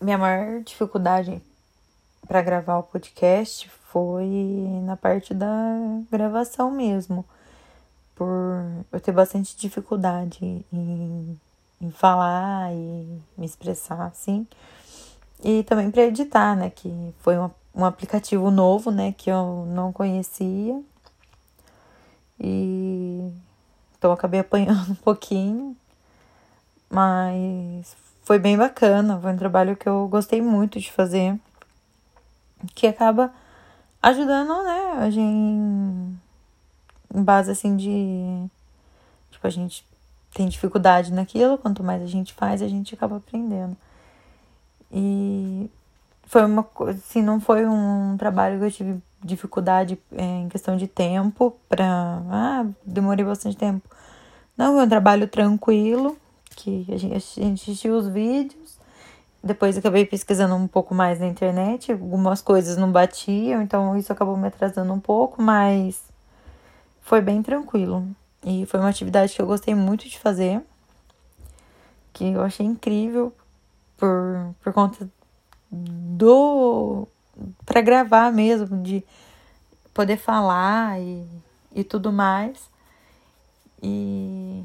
minha maior dificuldade para gravar o podcast foi na parte da gravação mesmo, por eu ter bastante dificuldade em, em falar e me expressar assim. E também para editar, né, que foi um, um aplicativo novo, né, que eu não conhecia. E então acabei apanhando um pouquinho, mas foi bem bacana, foi um trabalho que eu gostei muito de fazer, que acaba ajudando, né, a gente em base assim de tipo a gente tem dificuldade naquilo, quanto mais a gente faz, a gente acaba aprendendo. E foi uma coisa, assim, não foi um trabalho que eu tive dificuldade é, em questão de tempo para ah, demorei bastante tempo. Não, foi um trabalho tranquilo, que a gente, assistiu os vídeos, depois acabei pesquisando um pouco mais na internet, algumas coisas não batiam, então isso acabou me atrasando um pouco, mas foi bem tranquilo. E foi uma atividade que eu gostei muito de fazer, que eu achei incrível por, por conta do. para gravar mesmo, de poder falar e, e tudo mais. E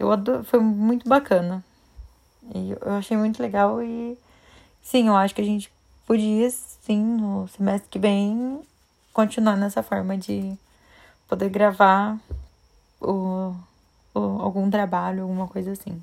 eu adoro, foi muito bacana. E eu achei muito legal e sim, eu acho que a gente podia sim no semestre que vem continuar nessa forma de poder gravar o, o algum trabalho, alguma coisa assim.